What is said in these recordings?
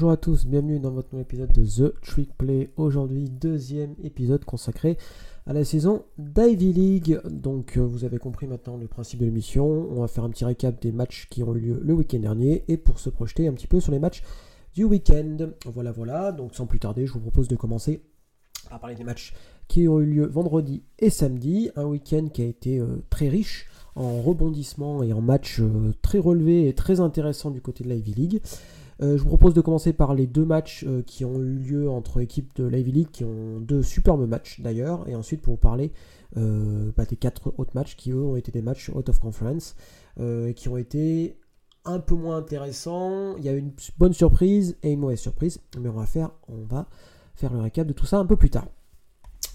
Bonjour à à tous, bienvenue dans votre nouvel épisode de The Trick Play. Aujourd'hui, deuxième épisode consacré à la saison d'Ivy League. Donc, euh, vous avez compris maintenant le principe de l'émission. On va faire un petit récap des matchs qui ont eu lieu le week-end dernier et pour se projeter un petit peu sur les matchs du week-end. Voilà, voilà. Donc, sans plus tarder, je vous propose de commencer par parler des matchs qui ont eu lieu vendredi et samedi. Un week-end qui a été euh, très riche en rebondissement et en matchs euh, très relevés et très intéressants du côté de l'Ivy League. Euh, je vous propose de commencer par les deux matchs euh, qui ont eu lieu entre équipes de l'Ivy League, qui ont deux superbes matchs d'ailleurs, et ensuite pour vous parler bah, des quatre autres matchs qui eux ont été des matchs out of conference, qui ont été un peu moins intéressants. Il y a une bonne surprise et une mauvaise surprise, mais on va faire, on va faire le récap de tout ça un peu plus tard.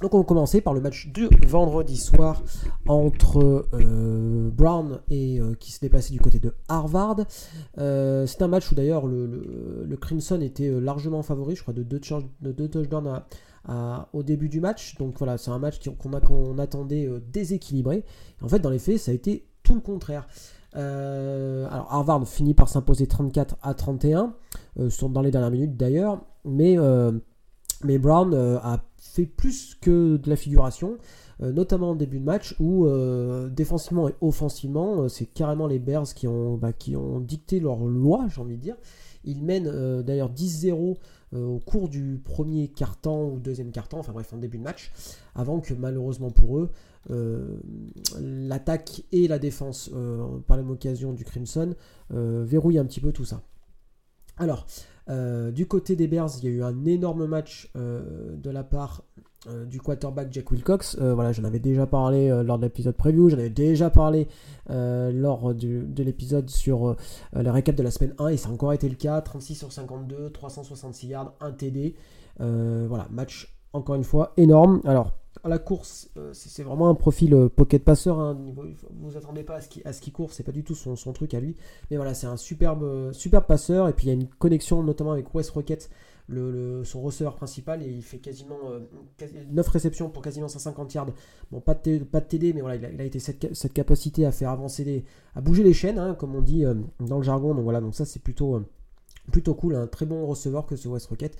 Donc on va commencer par le match du vendredi soir entre euh, Brown et euh, qui se déplaçait du côté de Harvard. Euh, c'est un match où d'ailleurs le, Crimson était largement favori, je crois de deux, de touchdowns au début du match. Donc voilà, c'est un match qu'on attendait déséquilibré. en fait, dans les faits, ça a été tout le contraire. alors Harvard finit par s'imposer 34 à 31, sont dans les dernières minutes d'ailleurs, mais, mais Brown a fait plus que de la figuration, euh, notamment en début de match où euh, défensivement et offensivement, euh, c'est carrément les Bears qui ont, bah, qui ont dicté leur loi, j'ai envie de dire. Ils mènent d'ailleurs 10-0 au cours du premier quart-temps ou deuxième quart-temps, enfin bref, en début de match, avant que malheureusement pour eux, l'attaque et la défense, par l'occasion du Crimson, verrouillent un petit peu tout ça. Alors, euh, du côté des Bears, il y a eu un énorme match euh, de la part euh, du quarterback Jack Wilcox. voilà, j'en avais déjà parlé lors de l'épisode preview, j'en avais déjà parlé lors de l'épisode sur le récap de la semaine 1 et ça a encore été le cas. 36 sur 52, 366 yards, 1 TD. voilà, match encore une fois énorme. Alors, à la course, euh, c'est vraiment un profil euh, pocket passeur. Hein, vous vous attendez pas à ce qu'il qu court, c'est pas du tout son, truc à lui. Mais voilà, c'est un superbe, euh, superbe passeur. Et puis il y a une connexion notamment avec West Rocket, son receveur principal. Et il fait quasiment 9 réceptions pour quasiment 150 yards. Bon, pas de, TD, mais voilà, il a, été cette, capacité à faire avancer à bouger les chaînes, hein, comme on dit dans le jargon. Donc voilà, donc ça c'est plutôt, plutôt cool. Un très bon receveur que ce West Rocket.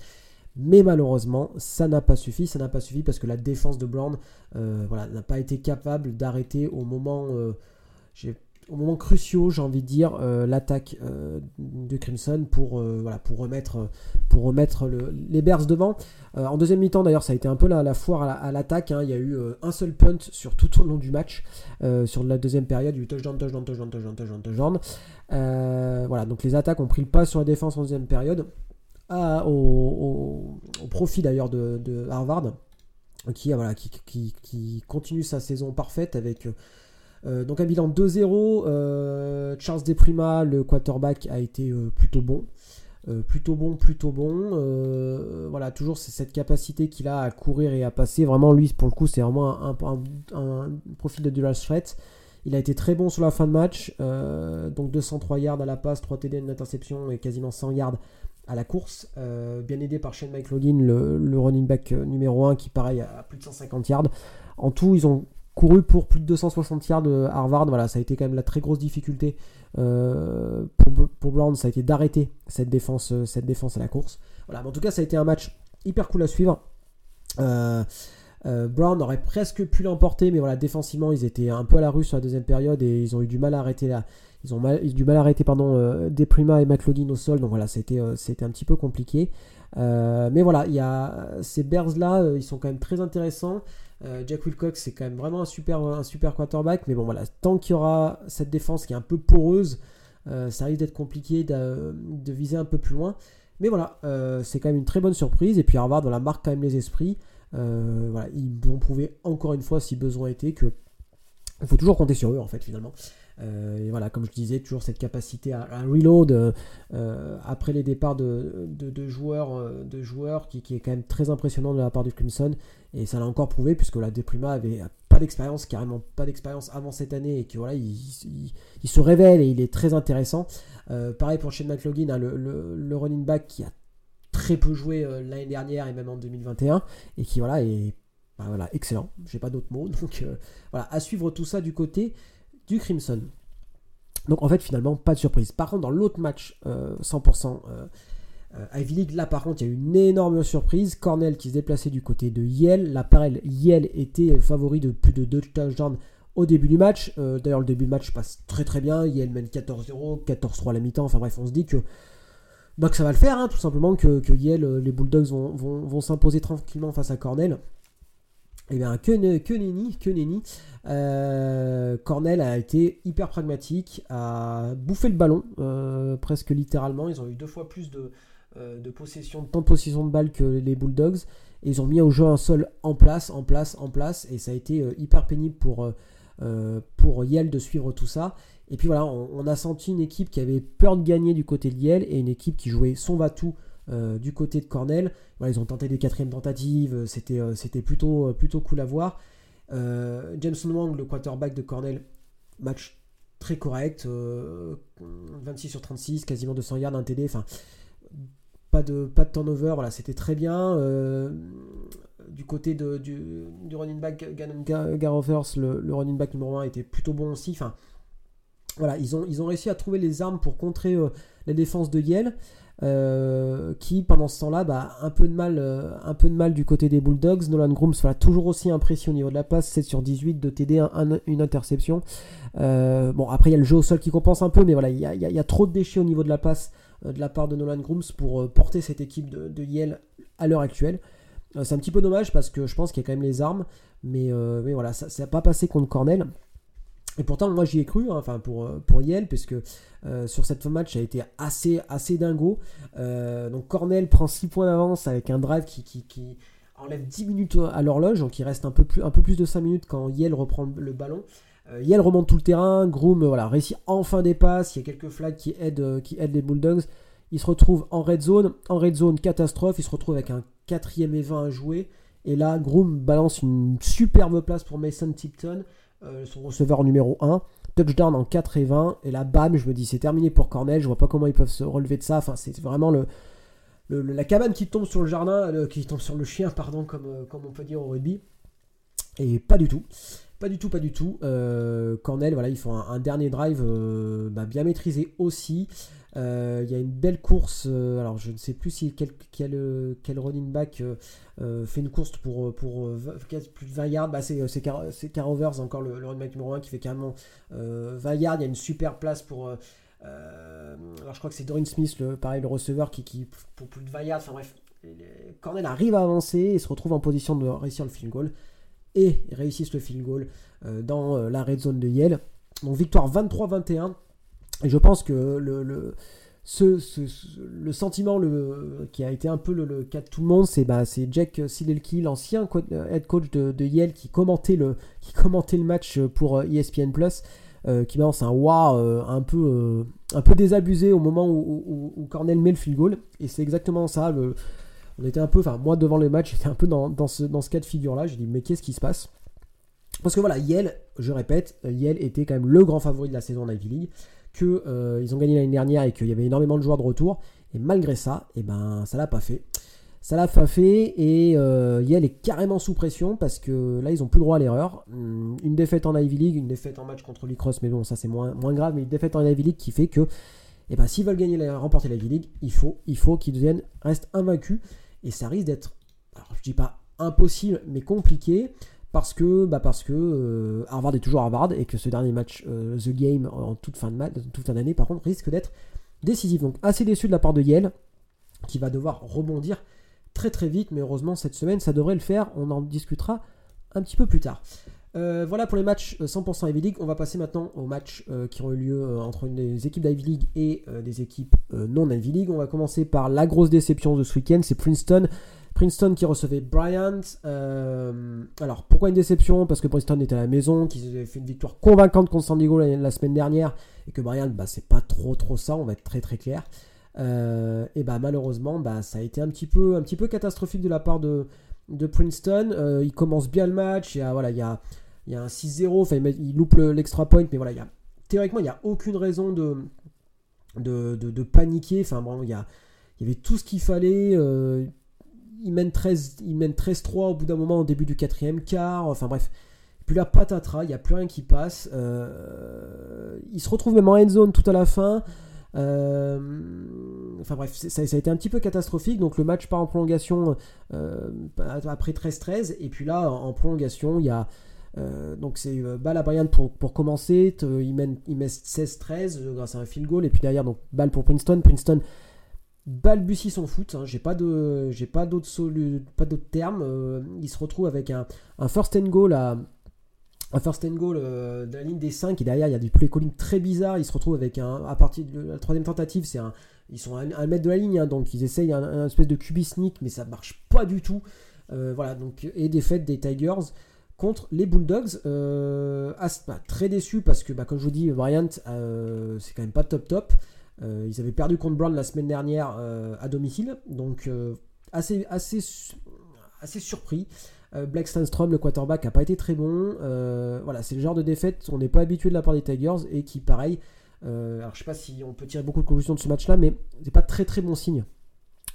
Mais malheureusement, ça n'a pas suffi. Ça n'a pas suffi parce que la défense de Brown euh, n'a pas été capable d'arrêter au moment, euh, au moment cruciaux, j'ai envie de dire, euh, l'attaque de Crimson pour remettre, pour remettre les Bears devant. en deuxième mi-temps, d'ailleurs, ça a été un peu la, foire à l'attaque. Hein. Il y a eu un seul punt sur tout au long du match. sur la deuxième période, il y a eu touchdown, touchdown, touchdown, touchdown, touchdown, touchdown. voilà, donc les attaques ont pris le pas sur la défense en deuxième période au, profit d'ailleurs de, Harvard, qui, voilà, qui, continue sa saison parfaite avec euh, donc un bilan 2-0. Euh, Charles Deprima, le quarterback, a été euh, plutôt bon. plutôt bon, plutôt bon. voilà, toujours cette capacité qu'il a à courir et à passer. Vraiment, lui, pour le coup, c'est vraiment un, profil de dual threat. Il a été très bon sur la fin de match. donc 203 yards à la passe, 3 TD, une interception et quasiment 100 yards à la course, euh, bien aidé par Shane McLaughlin, le, running back euh, numéro 1 qui pareil a plus de 150 yards. En tout, ils ont couru pour plus de 260 yards de Harvard. Voilà, ça a été quand même la très grosse difficulté euh, pour, Brown, ça a été d'arrêter cette défense, cette défense à la course. Voilà, mais en tout cas, ça a été un match hyper cool à suivre. Brown aurait presque pu l'emporter, mais voilà, défensivement, ils étaient un peu à la rue sur la deuxième période et ils ont eu du mal à arrêter la, ils ont eu du mal à arrêter euh, Deprima et McLaughlin au sol, donc voilà, c'était euh, un petit peu compliqué. Euh, mais voilà, il y a ces Bears là, ils sont quand même très intéressants. Jack Wilcox, c'est quand même vraiment un super, un super quarterback, mais bon voilà, tant qu'il y aura cette défense qui est un peu poreuse, ça risque d'être compliqué de, viser un peu plus loin. Mais voilà, c'est quand même une très bonne surprise. Et puis Harvard, la marque quand même les esprits. Voilà, ils vont prouver encore une fois, si besoin était, que il faut toujours compter sur eux en fait finalement. Euh, et voilà, comme je disais, toujours cette capacité à, reload euh, euh, après les départs de, joueurs, de joueurs qui, est quand même très impressionnant de la part du Crimson. Et ça l'a encore prouvé puisque la Deprima avait pas d'expérience, carrément pas d'expérience avant cette année et que voilà, il, se révèle et il est très intéressant. pareil pour Shane McLaughlin, hein, le, running back qui a très peu joué l'année dernière et même en 2021 et qui voilà est bah, voilà, excellent, j'ai pas d'autres mots. Donc voilà, à suivre tout ça du côté du Crimson. Donc en fait finalement pas de surprise. Par contre dans l'autre match 100% euh, Ivy League, là par contre, il y a une énorme surprise. Cornell qui se déplaçait du côté de Yale. L'appareil Yale était favori de plus de 2 touchdowns au début du match. D'ailleurs, le début du match passe très très bien. Yale mène 14-0, 14-3 à la mi-temps. Enfin bref, on se dit que bah, que ça va le faire, hein, tout simplement, que, que Yale, euh, les Bulldogs vont, vont, s'imposer tranquillement face à Cornell. Eh bien, que, que nenni, que nenni. Euh, Cornell a été hyper pragmatique, a bouffé le ballon, euh, presque littéralement. Ils ont eu deux fois plus de, de possession, de temps de possession de balle que les Bulldogs. Et ils ont mis au jeu un sol en place, en place, en place. Et ça a été hyper pénible pour, pour Yale de suivre tout ça. Et puis voilà, on, a senti une équipe qui avait peur de gagner du côté de Yale et une équipe qui jouait son va-tout euh, du côté de Cornell. Voilà, ils ont tenté des quatrièmes tentatives, euh, c'était, euh, c'était plutôt, plutôt cool à voir. Jameson Wang, le quarterback de Cornell, match très correct, 26 sur 36, quasiment 200 yards, un TD, enfin pas de, pas de turnover, voilà, c'était très bien. Du côté du, running back Gannon le, running back numéro 1 était plutôt bon aussi. Ils ont, réussi à trouver les armes pour contrer euh, la défense de Yale. Euh, qui pendant ce temps-là bah, un peu de mal euh, un du côté des Bulldogs Nolan Grooms voilà, toujours aussi impressionnant au niveau de la passe 7 sur 18 de TD une interception bon après il y a le jeu au sol qui compense un peu mais voilà il y a, trop de déchets au niveau de la passe de la part de Nolan Grooms pour porter cette équipe de, Yale à l'heure actuelle c'est un petit peu dommage parce que je pense qu'il y a quand même les armes mais, mais voilà ça n'a pas passé contre Cornell et pourtant, moi j'y ai cru, hein, enfin pour, euh, pour Yale, puisque euh, sur cette match, ça a été assez, assez dingo. Euh, donc Cornell prend 6 points d'avance avec un drive qui, qui, enlève 10 minutes à l'horloge, donc il reste un peu, plus, un peu plus de 5 minutes quand Yale reprend le ballon. Yale remonte tout le terrain, Groom voilà, réussit enfin des passes, il y a quelques flags qui aident, qui aident les Bulldogs. Il se retrouve en red zone, en red zone catastrophe, il se retrouve avec un 4 et 20 à jouer. Et là, Groom balance une superbe place pour Mason Tipton. Euh, son receveur numéro 1. Touchdown en 4 et 20. Et là, bam, je me dis, c'est terminé pour Cornell. Je vois pas comment ils peuvent se relever de ça. Enfin, c'est vraiment le, la cabane qui tombe sur le jardin, qui tombe sur le chien, pardon, comme, euh, comme on peut dire au rugby. Et pas du tout. Pas du tout, pas du tout. Euh, Cornell, voilà, ils font un, dernier drive bah, bien maîtrisé aussi. Euh, il y a une belle course. Euh, alors, je ne sais plus si quel, quel, quel running back euh, fait une course pour, pour plus de 20 yards. Bah, c'est Carovers, encore le, running back numéro 1, qui fait carrément 20 yards. Il y a une super place pour. alors, je crois que c'est Dorin Smith, le, pareil, le receveur, qui, qui pour plus de 20 yards. Enfin, bref, Cornell arrive à avancer et se retrouve en position de réussir le field goal. Et réussissent le field goal dans la red zone de Yale. Donc, victoire 23-21. Et je pense que le, le, ce, le sentiment le, qui a été un peu le, cas de tout le monde, c'est bah, Jack Silelki, l'ancien head coach de, Yale, qui commentait, le, qui commentait le match pour ESPN Plus. Euh, qui balance un waouh un peu euh, un peu désabusé au moment où, Cornell met le field goal. Et c'est exactement ça on était un peu enfin moi devant le match j'étais un peu dans, dans, ce, dans ce cas de figure là j'ai dit mais qu'est-ce qui se passe? Parce que voilà Yale je répète Yale était quand même le grand favori de la saison en Ivy League qu'ils euh, ont gagné l'année dernière et qu'il y avait énormément de joueurs de retour. Et malgré ça, et eh ben, ça l'a pas fait. Ça l'a pas fait et euh, Yale est carrément sous pression parce que là ils ont plus droit à l'erreur. Hum, une défaite en Ivy League, une défaite en match contre l'Icross, mais bon ça c'est moins, grave, mais une défaite en Ivy League qui fait que eh ben, s'ils veulent gagner, remporter la League, il faut, il faut qu'ils restent invaincus et ça risque d'être, alors je dis pas impossible, mais compliqué parce que, bah parce que euh, Harvard est toujours Harvard et que ce dernier match, euh, The Game, en toute fin, de toute fin d'année, par contre, risque d'être décisif. Donc assez déçu de la part de Yale, qui va devoir rebondir très très vite, mais heureusement cette semaine ça devrait le faire, on en discutera un petit peu plus tard. Euh, voilà pour les matchs 100% Ivy League. On va passer maintenant aux matchs qui ont eu lieu entre des équipes d'Ivy League et des équipes non Ivy League. On va commencer par la grosse déception de ce week-end, c'est Princeton Princeton qui recevait Bryant. Euh, alors pourquoi une déception? Parce que Princeton était à la maison, qu'ils avaient fait une victoire convaincante contre San Diego la, semaine dernière, et que Bryant, bah, c'est pas trop trop ça, on va être très très clair. Euh, et bah malheureusement, bah, ça a été un petit peu, un petit peu catastrophique de la part de, Princeton. Euh, il commence bien le match, voilà, il y a, il y un 6-0, enfin, il loupe l'extra point, mais voilà, il théoriquement, il n'y a aucune raison de, paniquer. Enfin bon, il y, il avait tout ce qu'il fallait il mène 13, il mène 13-3 au bout d'un moment au début du quatrième quart. Enfin bref, puis la patatras, il n'y a plus rien qui passe. Euh, il se retrouve même en end zone tout à la fin. enfin bref, ça, a été un petit peu catastrophique. Donc le match part en prolongation après 13-13. Et puis là, en prolongation, il y a euh, donc c'est euh, balle à Brian pour, pour commencer, il, mène, il met 16-13 euh, grâce à un field goal, et puis derrière donc balle pour Princeton. Princeton balbutie son foot, hein. j'ai pas de j'ai pas d'autres pas d'autres termes. il se retrouve avec un, first and goal un first and goal de la ligne des 5 et derrière il y a du play très bizarre. Il se retrouve avec un à partir de la troisième tentative, c'est un ils sont à un mètre de la ligne, hein, donc ils essayent un, espèce de sneak, mais ça marche pas du tout. voilà donc et défaite des Tigers contre les Bulldogs. Euh, bah, très déçu parce que, bah, comme je vous dis, Bryant, euh, c'est quand même pas top top. Euh, ils avaient perdu contre Brown la semaine dernière à domicile, donc assez, assez, assez surpris. Black Stanstrom, le quarterback, n'a pas été très bon. voilà, c'est le genre de défaite on n'est pas habitué de la part des Tigers et qui, pareil, alors je sais pas si on peut tirer beaucoup de conclusions de ce match-là, mais c'est pas très très bon signe.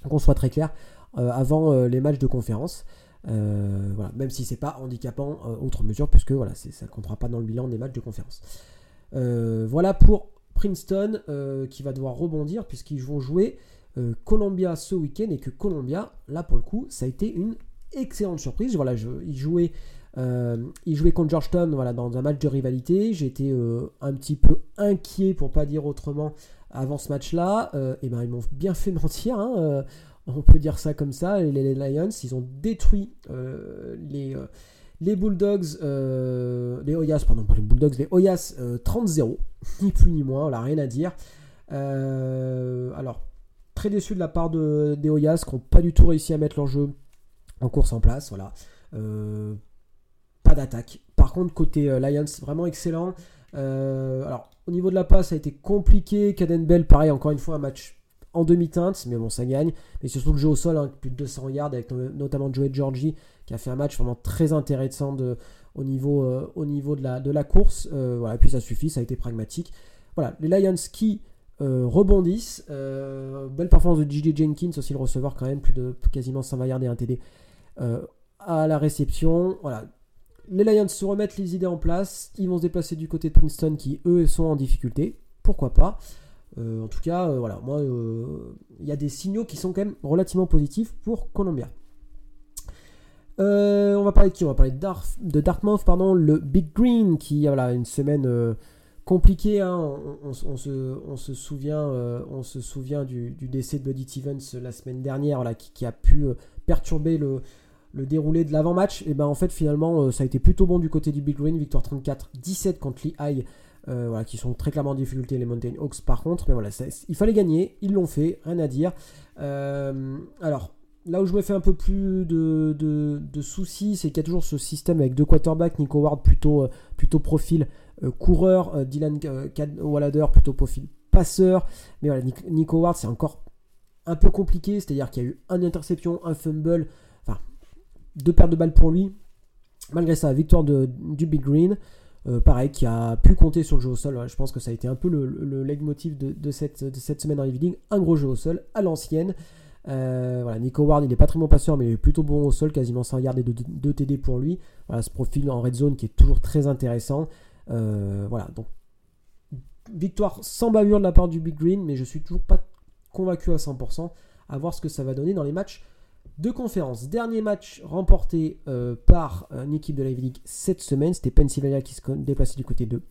Qu'on soit très clair avant les matchs de conférence. Euh, voilà, même si c'est pas handicapant autre euh, mesure, puisque voilà, ça ne comptera pas dans le bilan des matchs de conférence. Euh, voilà pour Princeton qui va devoir rebondir puisqu'ils vont jouer Columbia ce week-end et que Columbia, là pour le coup, ça a été une excellente surprise. Voilà, je, ils jouaient. ils jouaient contre Georgetown voilà, dans un match de rivalité. J'étais un petit peu inquiet, pour pas dire autrement, avant ce match-là. et ben, ils m'ont bien fait mentir. Hein, on peut dire ça comme ça. Les, Lions, ils ont détruit euh, les, euh, les Bulldogs, euh, les Oyas, pardon, pas les Bulldogs, les Oyas 30-0, ni plus ni moins, on n'a rien à dire. alors, très déçu de la part de, des Oyas qui n'ont pas du tout réussi à mettre leur jeu en course en place. Voilà. pas d'attaque. Par contre, côté Lions, vraiment excellent. alors, au niveau de la passe, ça a été compliqué. Caden Bell, pareil, encore une fois, un match en demi-teinte, mais bon, ça gagne. Mais surtout le jeu au sol, hein, plus de 200 yards, avec notamment Joey Georgie, qui a fait un match vraiment très intéressant de, au niveau, euh, au niveau de, la, de la course. Euh, voilà, et puis ça suffit, ça a été pragmatique. Voilà, les Lions qui euh, rebondissent. belle performance de J.J. Jenkins, aussi le receveur quand même, plus de quasiment 120 yards et un TD à la réception. Voilà. Les Lions se remettent les idées en place. Ils vont se déplacer du côté de Princeton qui, eux, sont en difficulté. Pourquoi pas? En tout cas, euh, voilà, moi, euh, il y a des signaux qui sont quand même relativement positifs pour Columbia. on va parler de qui? On va parler de, Dartmouth, pardon, le Big Green, qui voilà une semaine compliquée. Hein. On, se, souvient, on se souvient du, décès de Buddy Stevens la semaine dernière, qui, a pu perturber le, déroulé de l'avant-match. Et ben en fait, finalement, ça a été plutôt bon du côté du Big Green, victoire 34-17 contre Lehigh euh, voilà, qui sont très clairement en difficulté les Mountain Hawks par contre. Mais voilà, il fallait gagner, ils l'ont fait, rien à dire. Euh, alors, là où je me fais un peu plus de, soucis, c'est qu'il y a toujours ce système avec deux quarterbacks, Nico Ward plutôt, euh, profil coureur, Dylan Wallader plutôt profil passeur. Mais voilà, Nico Ward c'est encore un peu compliqué, c'est-à-dire qu'il y a eu une interception, un fumble, enfin deux pertes de balles pour lui. Malgré ça, victoire de, du Big Green. Euh, pareil, qui a pu compter sur le jeu au sol. Je pense que ça a été un peu le, le leitmotiv de, cette, semaine en League. Un gros jeu au sol à l'ancienne. Euh, voilà, Nico Ward, il n'est pas très bon passeur, mais il est plutôt bon au sol, quasiment 100 yards et 2 TD pour lui. Voilà, ce profil en red zone qui est toujours très intéressant. Euh, voilà, donc victoire sans bavure de la part du Big Green, mais je suis toujours pas convaincu à 100%. À voir ce que ça va donner dans les matchs de conférence. Dernier match remporté euh, par une équipe de la League cette semaine, c'était Pennsylvania qui se déplaçait du côté de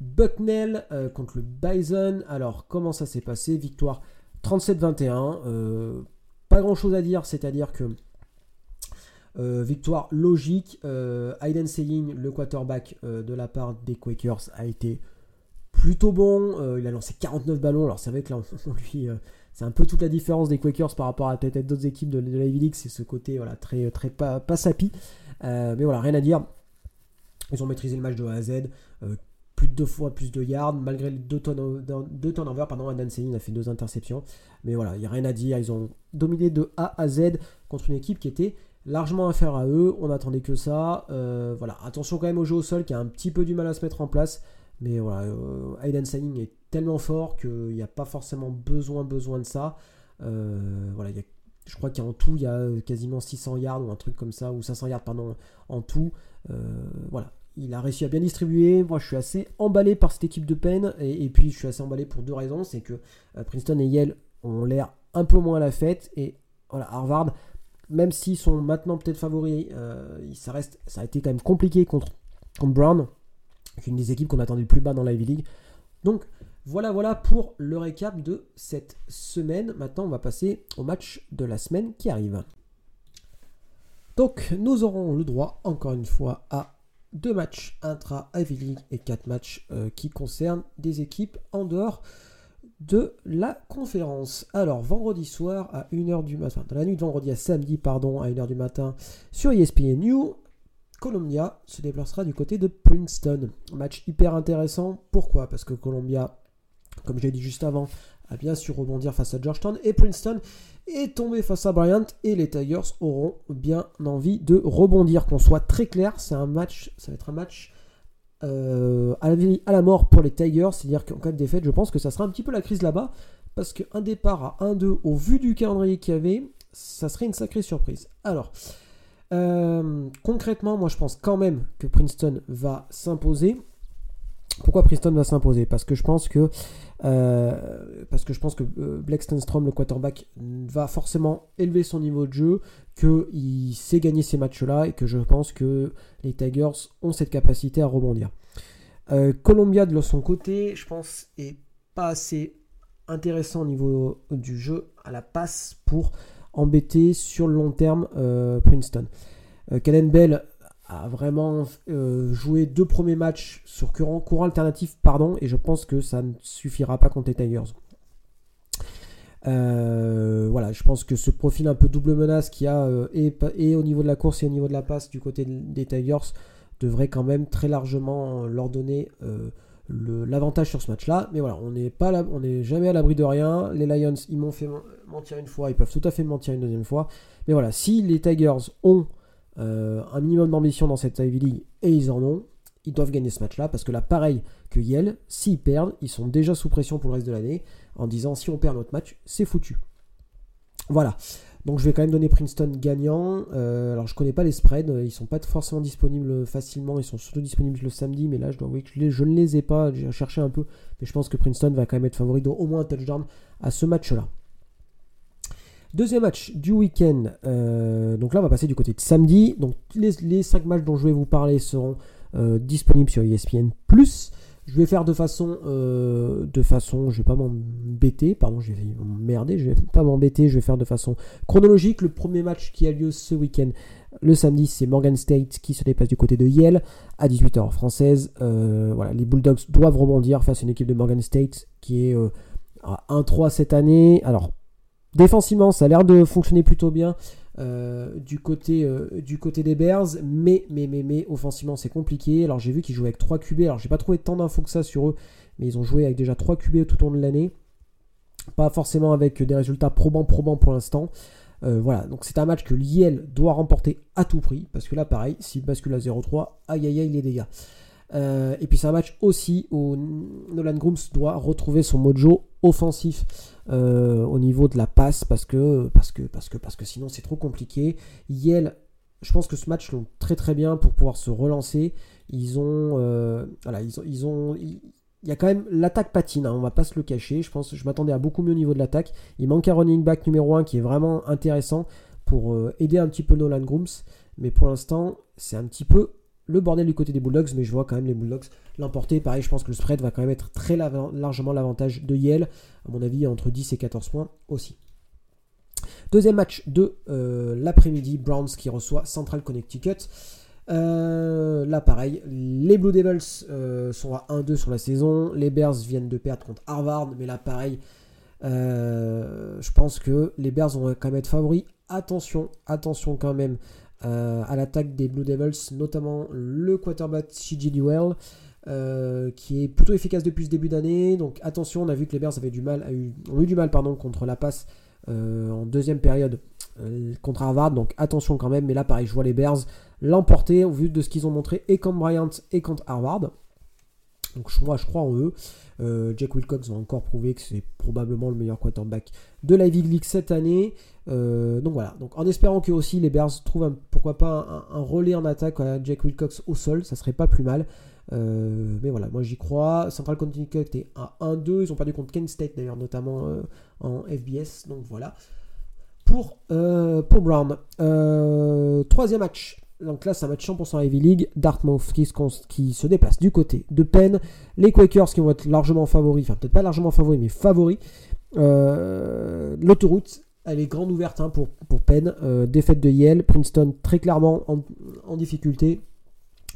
Bucknell euh, contre le Bison. Alors comment ça s'est passé? Victoire 37-21. Euh, pas grand chose à dire, c'est-à-dire que victoire logique. Aiden Seying, le quarterback de la part des Quakers, a été plutôt bon. il a lancé 49 ballons. Alors c'est vrai que là on lui c'est un peu toute la différence des Quakers par rapport à peut-être d'autres équipes de, la Ivy League, c'est ce côté voilà, très, très pas, pas sapi. Euh, mais voilà, rien à dire. Ils ont maîtrisé le match de A à Z. Euh, plus de deux fois plus de yards, malgré les deux, deux turnovers. Pardon, Adam Selin a fait deux interceptions. Mais voilà, il n'y a rien à dire. Ils ont dominé de A à Z contre une équipe qui était largement inférieure à eux. On n'attendait que ça. Euh, voilà, attention quand même au jeu au sol qui a un petit peu du mal à se mettre en place. Mais voilà, euh, Aiden Signing est tellement fort qu'il n'y a pas forcément besoin, besoin de ça. Euh, voilà, je crois qu'en tout, il y a quasiment 600 yards ou un truc comme ça, ou 500 yards, pardon, en tout. Euh, voilà, il a réussi à bien distribuer. Moi, je suis assez emballé par cette équipe de Penn. Et, puis, je suis assez emballé pour deux raisons. C'est que Princeton et Yale ont l'air un peu moins à la fête. Et voilà, Harvard, même s'ils sont maintenant peut-être favoris, ça, reste, ça a été quand même compliqué contre, contre Brown, une des équipes qu'on attendait le plus bas dans la League. Donc, voilà, voilà pour le récap de cette semaine. Maintenant, on va passer au match de la semaine qui arrive. Donc, nous aurons le droit, encore une fois, à deux matchs intra-Ivy League et quatre matchs euh, qui concernent des équipes en dehors de la conférence. Alors, vendredi soir à 1h du matin, dans la nuit de vendredi à samedi, pardon, à 1h du matin, sur ESPN New, Columbia se déplacera du côté de Princeton. Match hyper intéressant. Pourquoi? Parce que Columbia comme je l'ai dit juste avant, a bien su rebondir face à Georgetown. Et Princeton est tombé face à Bryant. Et les Tigers auront bien envie de rebondir. Qu'on soit très clair, c'est un match, ça va être un match euh, à, la, à, la, mort pour les Tigers. C'est-à-dire qu'en cas de défaite, je pense que ça sera un petit peu la crise là-bas. Parce qu'un départ à 1-2 au vu du calendrier qu'il y avait, ça serait une sacrée surprise. Alors, euh, concrètement, moi je pense quand même que Princeton va s'imposer. Pourquoi Princeton va s'imposer? Parce que je pense que euh, parce que je pense que euh, le quarterback, va forcément élever son niveau de jeu, qu'il sait gagner ces matchs-là et que je pense que les Tigers ont cette capacité à rebondir. Euh, Columbia de son côté, je pense, est pas assez intéressant au niveau du jeu à la passe pour embêter sur le long terme Princeton. Caden Bell a vraiment euh, joué deux premiers matchs sur courant, alternatif, pardon, et je pense que ça ne suffira pas contre les Tigers. Euh, voilà, je pense que ce profil un peu double menace qu'il y a euh, et, au niveau de la course et au niveau de la passe du côté des Tigers devrait quand même très largement leur donner l'avantage sur ce match-là. Mais voilà, on n'est pas on n'est jamais à l'abri de rien. Les Lions, ils m'ont fait mentir une fois, ils peuvent tout à fait mentir une deuxième fois. Mais voilà, si les Tigers ont euh, un minimum d'ambition dans cette Ivy League et ils en ont. Ils doivent gagner ce match-là parce que là, pareil que Yale, s'ils perdent, ils sont déjà sous pression pour le reste de l'année en disant si on perd notre match, c'est foutu. Voilà. Donc je vais quand même donner Princeton gagnant. Euh, alors je connais pas les spreads, ils sont pas forcément disponibles facilement, ils sont surtout disponibles le samedi, mais là je dois que je, ne les ai pas, j'ai cherché un peu, mais je pense que Princeton va quand même être favori d'au moins un touchdown à ce match-là. Deuxième match du week-end. Euh, donc là, on va passer du côté de samedi. Donc les, les 5 matchs dont je vais vous parler seront euh, disponibles sur ESPN+. Je vais faire de façon, euh, de façon, je vais pas m'embêter, pardon, je vais m'emmerder, je vais pas m'embêter, je vais faire de façon chronologique. Le premier match qui a lieu ce week-end, le samedi, c'est Morgan State qui se déplace du côté de Yale à 18h française. voilà, les Bulldogs doivent rebondir face à une équipe de Morgan State qui est à 1-3 cette année. Alors Défensivement, ça a l'air de fonctionner plutôt bien euh, du, côté, euh, du côté des Bears, mais, mais, mais, mais offensivement, c'est compliqué. Alors, j'ai vu qu'ils jouaient avec 3 QB. Alors, j'ai pas trouvé tant d'infos que ça sur eux, mais ils ont joué avec déjà 3 QB tout au long de l'année. Pas forcément avec des résultats probants, probants pour l'instant. Euh, voilà, donc c'est un match que Liel doit remporter à tout prix, parce que là, pareil, s'il bascule à 0-3, aïe aïe aïe les dégâts. et puis c'est un match aussi où Nolan Grooms doit retrouver son mojo offensif. Euh, au niveau de la passe parce que, parce que, parce que, parce que sinon c'est trop compliqué. Yale, je pense que ce match l'ont très très bien pour pouvoir se relancer. Ils ont, euh, il y a quand même l'attaque patine, hein, on va pas se le cacher. Je pense, je m'attendais à beaucoup mieux au niveau de l'attaque. Il manque un running back numéro 1 qui est vraiment intéressant pour euh, aider un petit peu Nolan Grooms, mais pour l'instant c'est un petit peu le bordel du côté des Bulldogs, mais je vois quand même les Bulldogs l'emporter. Pareil, je pense que le spread va quand même être très largement l'avantage de Yale, à mon avis, entre 10 et 14 points aussi. Deuxième match de euh, l'après-midi, Browns qui reçoit Central Connecticut. Euh, là, pareil, les Blue Devils euh, sont à 1-2 sur la saison. Les Bears viennent de perdre contre Harvard, mais là, pareil, je pense que les Bears vont quand même être favoris. Attention, attention quand même à l'attaque des Blue Devils, notamment le quarterback CJ Dewell, euh, qui est plutôt efficace depuis ce début d'année. Donc attention, on a vu que les Bears avaient du mal, ont eu du mal contre la passe euh, en deuxième période contre Harvard. Donc attention quand même. Mais là, pareil, je vois les Bears l'emporter au vu de ce qu'ils ont montré et contre Bryant et contre Harvard. Donc moi je crois en eux. Jack Wilcox va encore prouver que c'est probablement le meilleur quarterback de la League cette année. donc voilà, donc en espérant que aussi les Bears trouvent pourquoi pas un, relais en attaque à Jack Wilcox au sol, ça serait pas plus mal. mais voilà, moi j'y crois. Central Connecticut est à 1-2. Ils ont perdu contre Kent State d'ailleurs, notamment en FBS. Donc voilà pour, euh, pour Brown. Euh, troisième match. Donc là, c'est un match 100% Ivy League. Dartmouth qui se, déplace du côté de Penn. Les Quakers qui vont être largement favoris. Enfin, peut-être pas largement favoris, mais favoris. Euh, l'autoroute, elle est grande ouverte hein, pour, Penn. défaite de Yale. Princeton très clairement en, difficulté.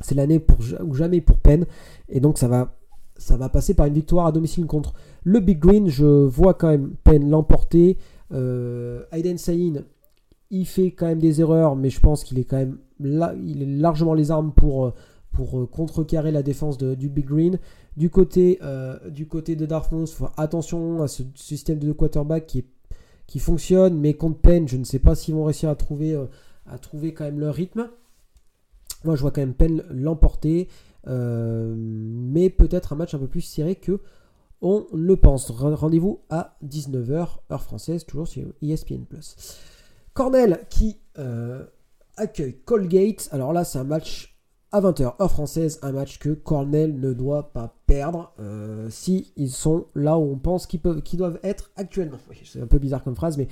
C'est l'année ou jamais pour Penn. Et donc, ça va, ça va passer par une victoire à domicile contre le Big Green. Je vois quand même Penn l'emporter. Euh, Aiden Sain, il fait quand même des erreurs, mais je pense qu'il est quand même là, il est largement les armes pour, euh, pour euh, contrecarrer la défense du Big Green. Du côté, du côté de Dartmouth, attention à ce système de quarterback qui, qui fonctionne, mais contre Penn, je ne sais pas s'ils vont réussir à trouver, à trouver quand même leur rythme. Moi, je vois quand même Penn l'emporter, mais peut-être un match un peu plus serré que on le pense. Rendez-vous à 19h, heure française, toujours sur ESPN. Cornell qui euh, accueille Colgate. Alors là, c'est un match à 20h, heure française, un match que Cornell ne doit pas perdre euh, si ils sont là où on pense qu'ils, doivent être actuellement. c'est un peu bizarre comme phrase, mais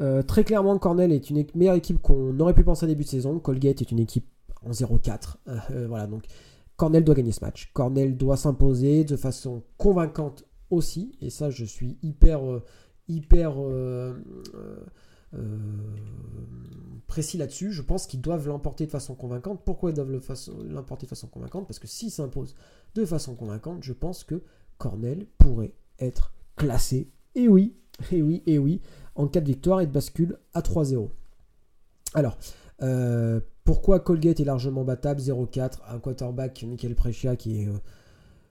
euh, très clairement, Cornell est une meilleure équipe qu'on aurait pu penser à début de saison. Colgate est une équipe en 0-4. voilà, donc Cornell doit gagner ce match. Cornell doit s'imposer de façon convaincante aussi. Et ça, je suis hyper, euh, hyper euh, euh, précis là-dessus. Je pense qu'ils doivent l'emporter de façon convaincante. Pourquoi ils doivent l'emporter de façon convaincante? Parce que s'ils s'imposent de façon convaincante, je pense que Cornell pourrait être classé. Et oui, et oui, et oui, en cas de victoire et de bascule à 3-0. Alors, pourquoi Colgate est largement battable? 0-4 Un quarterback, Michael Precia, qui est euh,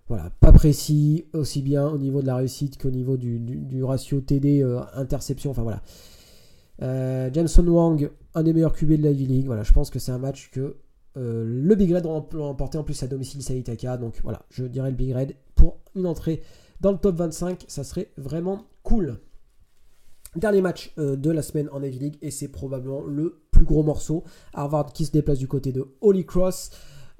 voilà, pas précis, aussi bien au niveau de la réussite qu'au niveau du, ratio TD euh, interception. Enfin voilà. Euh, Jameson Wang, un des meilleurs QB de la V-League. Voilà, je pense que c'est un match que le Big Red doit emporter en plus à domicile Saitaka. Donc voilà, je dirais le Big Red pour une entrée dans le top 25. Ça serait vraiment cool. Dernier match euh, de la semaine en Navy League et c'est probablement le plus gros morceau. Harvard qui se déplace du côté de Holy Cross.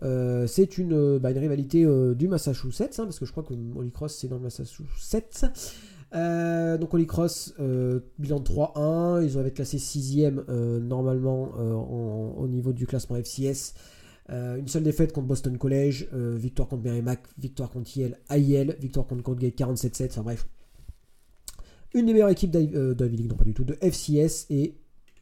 Euh, c'est une, euh, bah, rivalité du Massachusetts, hein, parce que je crois que Holy Cross c'est dans le Massachusetts. Donc Holy Cross, bilan de 3-1, ils ont été classés 6ème normalement au niveau du classement FCS. une seule défaite contre Boston College, victoire contre Merrimack, victoire contre Yale à victoire contre Colgate 47-7, enfin bref, une des meilleures équipes d'Ivy euh, League, non pas du tout, de FCS et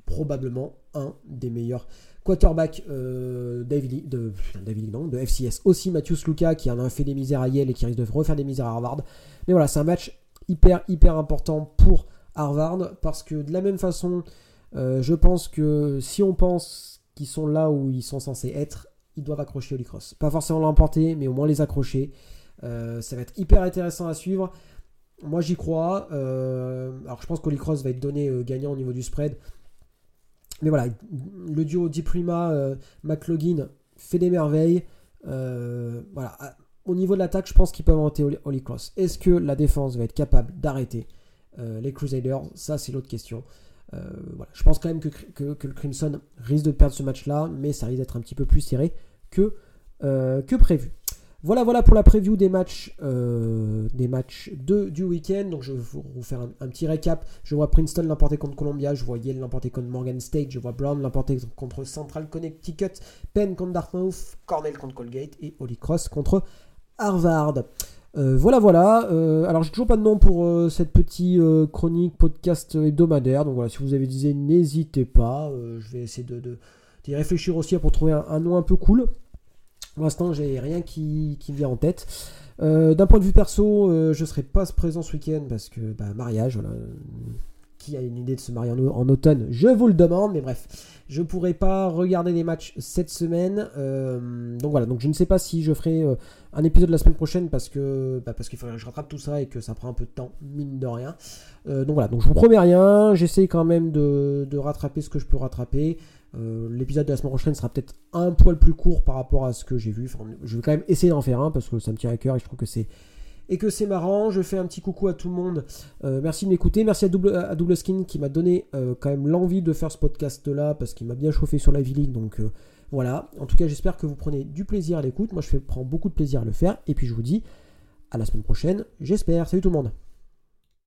probablement un des meilleurs quarterbacks euh, de, League, non, de FCS. Aussi Matthews Luca qui en a fait des misères à Yale et qui risque de refaire des misères à Harvard. Mais voilà, c'est un match hyper hyper important pour Harvard parce que de la même façon, euh, je pense que si on pense qu'ils sont là où ils sont censés être, ils doivent accrocher Holy Cross. Pas forcément l'emporter, mais au moins les accrocher. ça va être hyper intéressant à suivre. Moi, j'y crois. Euh, alors, je pense qu'Holy Cross va être donné euh, gagnant au niveau du spread. Mais voilà, le duo euh, McLaughlin fait des merveilles. voilà. Au niveau de l'attaque, je pense qu'ils peuvent inventer Holy Cross. Est-ce que la défense va être capable d'arrêter les Crusaders? Ça, c'est l'autre question. voilà. Je pense quand même que, le Crimson risque de perdre ce match-là, mais ça risque d'être un petit peu plus serré que, que prévu. Voilà, voilà pour la preview des matchs, euh, des matchs du week-end. Donc je vais vous faire un, petit récap. Je vois Princeton l'emporter contre Columbia, je vois Yale l'emporter contre Morgan State, je vois Brown l'emporter contre Central Connecticut, Penn contre Dartmouth, Cornell contre Colgate et Holy Cross contre Harvard. Euh, voilà, voilà. Euh, alors, j'ai toujours pas de nom pour cette petite chronique podcast hebdomadaire. Donc voilà, si vous avez des idées, n'hésitez pas. je vais essayer de, d'y réfléchir aussi pour trouver un, nom un peu cool. Pour l'instant, j'ai rien qui, me vient en tête. Euh, d'un point de vue perso, euh, je serai pas présent ce week-end parce que bah, mariage, voilà. Qui a une idée de se marier en, automne Je vous le demande, mais bref, je pourrai pas regarder les matchs cette semaine. Euh, donc voilà, donc je ne sais pas si je ferai un épisode la semaine prochaine parce que bah, parce qu'il faudrait que je rattrape tout ça et que ça prend un peu de temps, mine de rien. donc voilà, donc je vous promets rien. J'essaie quand même de rattraper ce que je peux rattraper. L'épisode de la semaine prochaine sera peut-être un poil plus court par rapport à ce que j'ai vu. je vais quand même essayer d'en faire un parce que ça me tient à cœur et je trouve que c'est et que c'est marrant. Je fais un petit coucou à tout le monde. merci de m'écouter. Merci à Double, Skin qui m'a donné quand même l'envie de faire ce podcast-là parce qu'il m'a bien chauffé sur la V-League. Donc voilà. En tout cas, j'espère que vous prenez du plaisir à l'écoute. Moi, je prends beaucoup de plaisir à le faire. Et puis, je vous dis à la semaine prochaine. J'espère. Salut tout le monde.